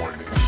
warning.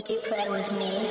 Would you play with me?